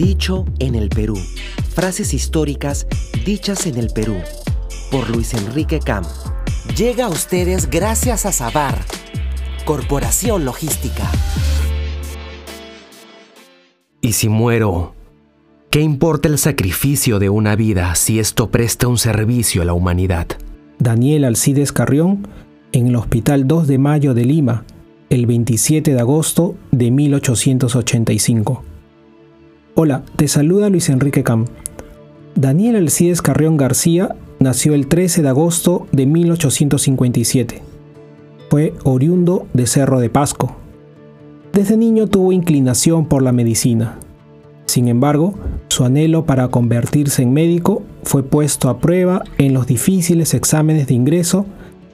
Dicho en el Perú. Frases históricas dichas en el Perú. Por Luis Enrique Cam. Llega a ustedes gracias a Sabar, Corporación Logística. ¿Y si muero? ¿Qué importa el sacrificio de una vida si esto presta un servicio a la humanidad? Daniel Alcides Carrión en el Hospital 2 de Mayo de Lima, el 27 de agosto de 1885. Hola, te saluda Luis Enrique Cam. Daniel Alcides Carrión García nació el 13 de agosto de 1857. Fue oriundo de Cerro de Pasco. Desde niño tuvo inclinación por la medicina. Sin embargo, su anhelo para convertirse en médico fue puesto a prueba en los difíciles exámenes de ingreso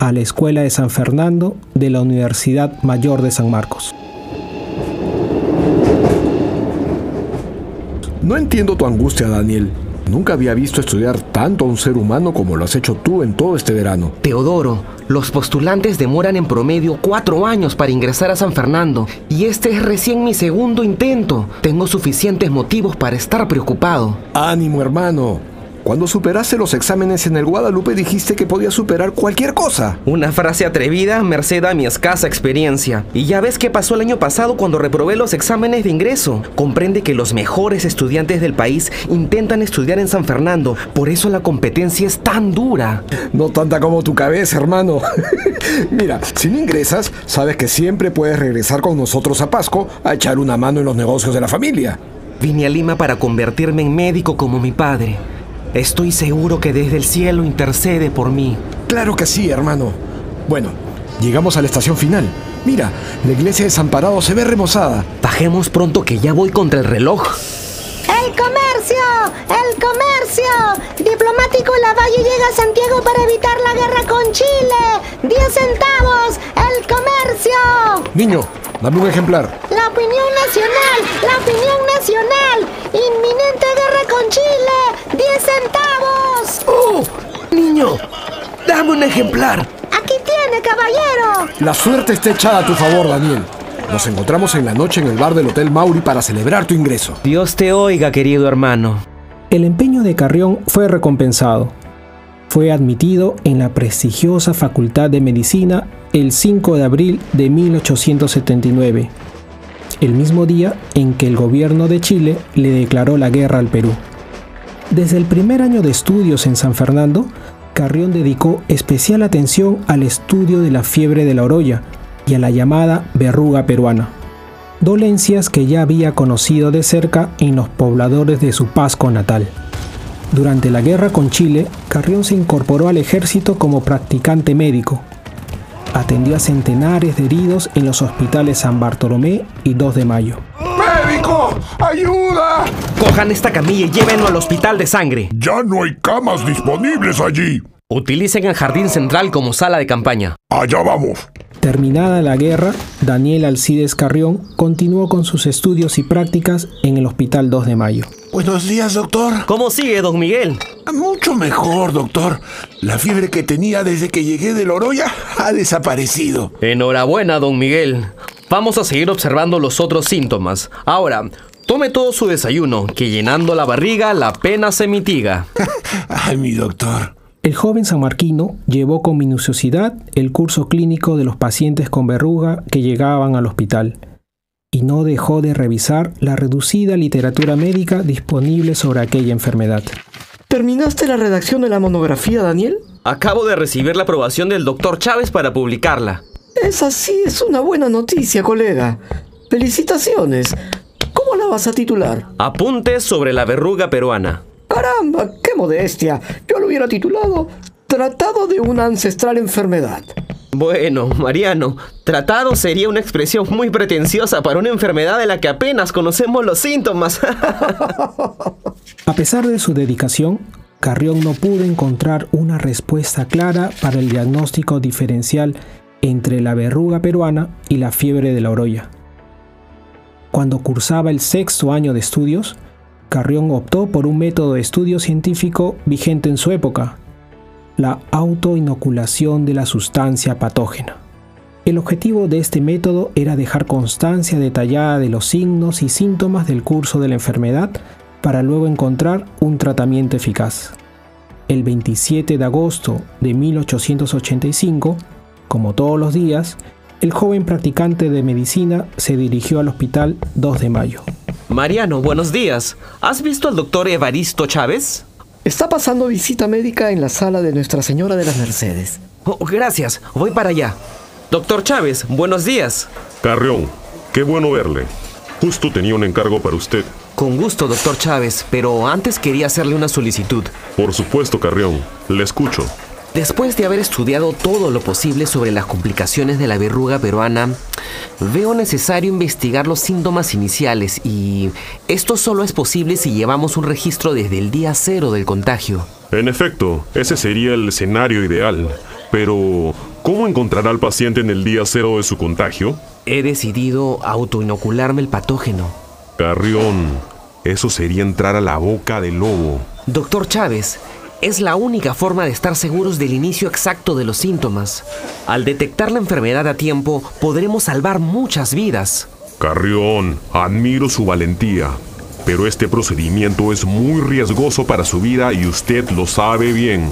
a la Escuela de San Fernando de la Universidad Mayor de San Marcos. No entiendo tu angustia, Daniel. Nunca había visto estudiar tanto a un ser humano como lo has hecho tú en todo este verano. Teodoro, los postulantes demoran en promedio cuatro años para ingresar a San Fernando y este es recién mi segundo intento. Tengo suficientes motivos para estar preocupado. Ánimo, hermano. Cuando superaste los exámenes en el Guadalupe dijiste que podías superar cualquier cosa. Una frase atrevida merced a mi escasa experiencia. Y ya ves qué pasó el año pasado cuando reprobé los exámenes de ingreso. Comprende que los mejores estudiantes del país intentan estudiar en San Fernando. Por eso la competencia es tan dura. No tanta como tu cabeza, hermano. Mira, si no ingresas, sabes que siempre puedes regresar con nosotros a Pasco a echar una mano en los negocios de la familia. Vine a Lima para convertirme en médico como mi padre. Estoy seguro que desde el cielo intercede por mí. Claro que sí, hermano. Bueno, llegamos a la estación final. Mira, la iglesia de Desamparado se ve remozada. Bajemos pronto que ya voy contra el reloj. ¡El comercio! ¡El comercio! Diplomático Lavalle llega a Santiago para evitar la guerra con Chile. ¡Diez centavos! ¡El comercio! Niño, dame un ejemplar. La opinión nacional, la opinión nacional. Inminente guerra con Chile. ¡Diez centavos! ¡Oh! Niño, dame un ejemplar. Aquí tiene, caballero. La suerte está echada a tu favor, Daniel. Nos encontramos en la noche en el bar del Hotel Mauri para celebrar tu ingreso. Dios te oiga, querido hermano. El empeño de Carrión fue recompensado. Fue admitido en la prestigiosa Facultad de Medicina el 5 de abril de 1879, el mismo día en que el gobierno de Chile le declaró la guerra al Perú. Desde el primer año de estudios en San Fernando, Carrión dedicó especial atención al estudio de la fiebre de la orolla y a la llamada verruga peruana, dolencias que ya había conocido de cerca en los pobladores de su Pasco natal. Durante la guerra con Chile, Carrión se incorporó al ejército como practicante médico. Atendió a centenares de heridos en los hospitales San Bartolomé y 2 de Mayo. ¡Médico! ¡Ayuda! Cojan esta camilla y llévenlo al hospital de sangre. Ya no hay camas disponibles allí. Utilicen el jardín central como sala de campaña. Allá vamos. Terminada la guerra, Daniel Alcides Carrión continuó con sus estudios y prácticas en el Hospital 2 de Mayo. Buenos días, doctor. ¿Cómo sigue, don Miguel? Mucho mejor, doctor. La fiebre que tenía desde que llegué de Loroya ha desaparecido. Enhorabuena, don Miguel. Vamos a seguir observando los otros síntomas. Ahora, tome todo su desayuno, que llenando la barriga la pena se mitiga. Ay, mi doctor. El joven sanmarquino llevó con minuciosidad el curso clínico de los pacientes con verruga que llegaban al hospital y no dejó de revisar la reducida literatura médica disponible sobre aquella enfermedad. ¿Terminaste la redacción de la monografía, Daniel? Acabo de recibir la aprobación del doctor Chávez para publicarla. Esa sí es una buena noticia, colega. Felicitaciones. ¿Cómo la vas a titular? Apuntes sobre la verruga peruana. Caramba, qué modestia. Yo lo hubiera titulado Tratado de una ancestral enfermedad. Bueno, Mariano, tratado sería una expresión muy pretenciosa para una enfermedad de la que apenas conocemos los síntomas. A pesar de su dedicación, Carrión no pudo encontrar una respuesta clara para el diagnóstico diferencial entre la verruga peruana y la fiebre de la orolla. Cuando cursaba el sexto año de estudios, Carrión optó por un método de estudio científico vigente en su época, la autoinoculación de la sustancia patógena. El objetivo de este método era dejar constancia detallada de los signos y síntomas del curso de la enfermedad para luego encontrar un tratamiento eficaz. El 27 de agosto de 1885, como todos los días, el joven practicante de medicina se dirigió al hospital 2 de mayo. Mariano, buenos días. ¿Has visto al doctor Evaristo Chávez? Está pasando visita médica en la sala de Nuestra Señora de las Mercedes. Oh, gracias, voy para allá. Doctor Chávez, buenos días. Carrión, qué bueno verle. Justo tenía un encargo para usted. Con gusto, doctor Chávez, pero antes quería hacerle una solicitud. Por supuesto, Carrión. Le escucho. Después de haber estudiado todo lo posible sobre las complicaciones de la verruga peruana, veo necesario investigar los síntomas iniciales y esto solo es posible si llevamos un registro desde el día cero del contagio. En efecto, ese sería el escenario ideal. Pero, ¿cómo encontrará al paciente en el día cero de su contagio? He decidido autoinocularme el patógeno. Carrión, eso sería entrar a la boca del lobo. Doctor Chávez, es la única forma de estar seguros del inicio exacto de los síntomas. Al detectar la enfermedad a tiempo, podremos salvar muchas vidas. Carrión, admiro su valentía, pero este procedimiento es muy riesgoso para su vida y usted lo sabe bien.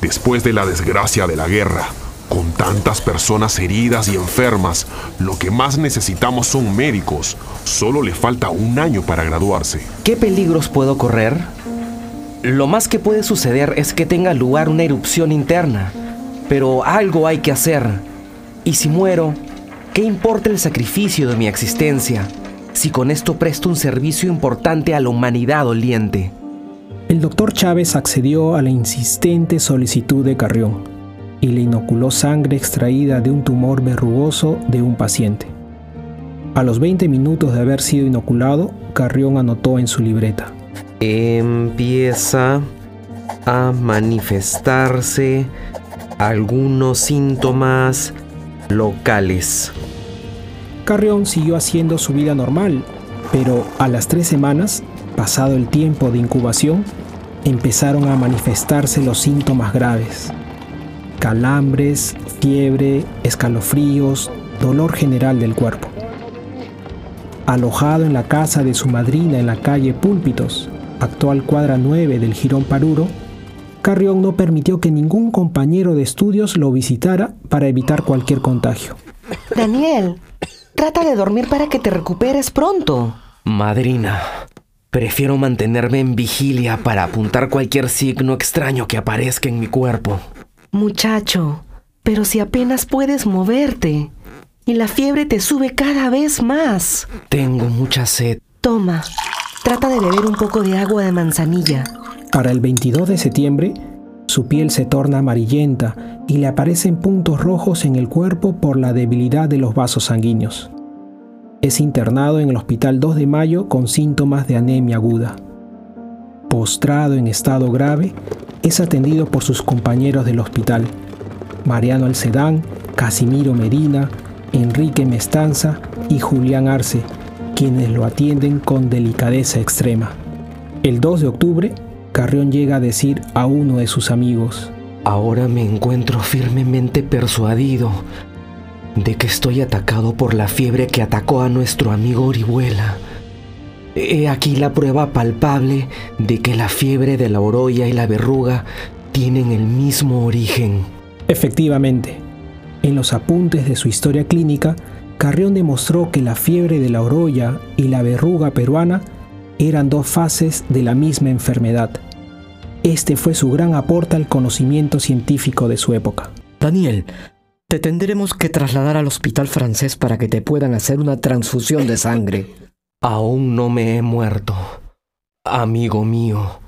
Después de la desgracia de la guerra, con tantas personas heridas y enfermas, lo que más necesitamos son médicos. Solo le falta un año para graduarse. ¿Qué peligros puedo correr? Lo más que puede suceder es que tenga lugar una erupción interna, pero algo hay que hacer. Y si muero, ¿qué importa el sacrificio de mi existencia si con esto presto un servicio importante a la humanidad doliente? El doctor Chávez accedió a la insistente solicitud de Carrión y le inoculó sangre extraída de un tumor verrugoso de un paciente. A los 20 minutos de haber sido inoculado, Carrión anotó en su libreta empieza a manifestarse algunos síntomas locales. Carrión siguió haciendo su vida normal, pero a las tres semanas, pasado el tiempo de incubación, empezaron a manifestarse los síntomas graves. Calambres, fiebre, escalofríos, dolor general del cuerpo. Alojado en la casa de su madrina en la calle Púlpitos, actual cuadra 9 del Girón Paruro, Carrión no permitió que ningún compañero de estudios lo visitara para evitar cualquier contagio. Daniel, trata de dormir para que te recuperes pronto. Madrina, prefiero mantenerme en vigilia para apuntar cualquier signo extraño que aparezca en mi cuerpo. Muchacho, pero si apenas puedes moverte y la fiebre te sube cada vez más. Tengo mucha sed. Toma, Trata de beber un poco de agua de manzanilla. Para el 22 de septiembre, su piel se torna amarillenta y le aparecen puntos rojos en el cuerpo por la debilidad de los vasos sanguíneos. Es internado en el Hospital 2 de Mayo con síntomas de anemia aguda. Postrado en estado grave, es atendido por sus compañeros del hospital, Mariano Alcedán, Casimiro Medina, Enrique Mestanza y Julián Arce, quienes lo atienden con delicadeza extrema. El 2 de octubre, Carrión llega a decir a uno de sus amigos, Ahora me encuentro firmemente persuadido de que estoy atacado por la fiebre que atacó a nuestro amigo Orihuela. He aquí la prueba palpable de que la fiebre de la oroya y la verruga tienen el mismo origen. Efectivamente, en los apuntes de su historia clínica, Carrión demostró que la fiebre de la oroya y la verruga peruana eran dos fases de la misma enfermedad. Este fue su gran aporte al conocimiento científico de su época. Daniel, te tendremos que trasladar al hospital francés para que te puedan hacer una transfusión de sangre. Aún no me he muerto. Amigo mío,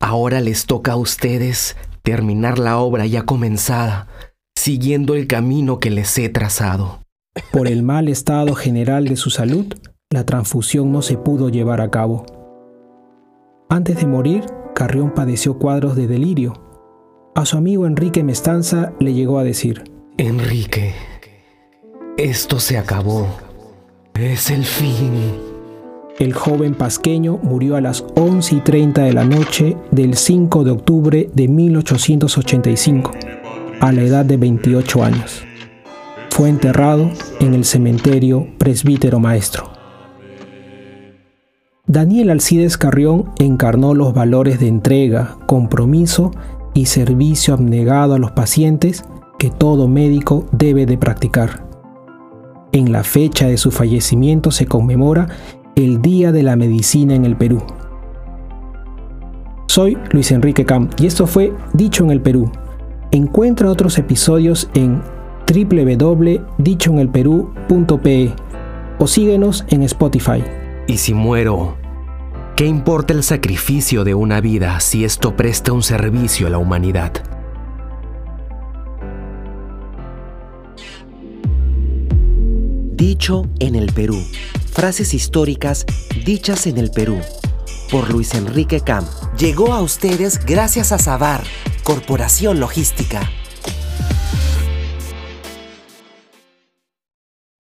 ahora les toca a ustedes terminar la obra ya comenzada, siguiendo el camino que les he trazado. Por el mal estado general de su salud, la transfusión no se pudo llevar a cabo. Antes de morir, Carrión padeció cuadros de delirio. A su amigo Enrique Mestanza le llegó a decir, Enrique, esto se acabó. Es el fin. El joven pasqueño murió a las 11 y 30 de la noche del 5 de octubre de 1885, a la edad de 28 años fue enterrado en el cementerio Presbítero Maestro. Daniel Alcides Carrión encarnó los valores de entrega, compromiso y servicio abnegado a los pacientes que todo médico debe de practicar. En la fecha de su fallecimiento se conmemora el Día de la Medicina en el Perú. Soy Luis Enrique Camp y esto fue Dicho en el Perú. Encuentra otros episodios en www.dichoenelperú.pe o síguenos en Spotify. Y si muero, ¿qué importa el sacrificio de una vida si esto presta un servicio a la humanidad? Dicho en el Perú. Frases históricas dichas en el Perú. Por Luis Enrique Cam. Llegó a ustedes gracias a Sabar, Corporación Logística.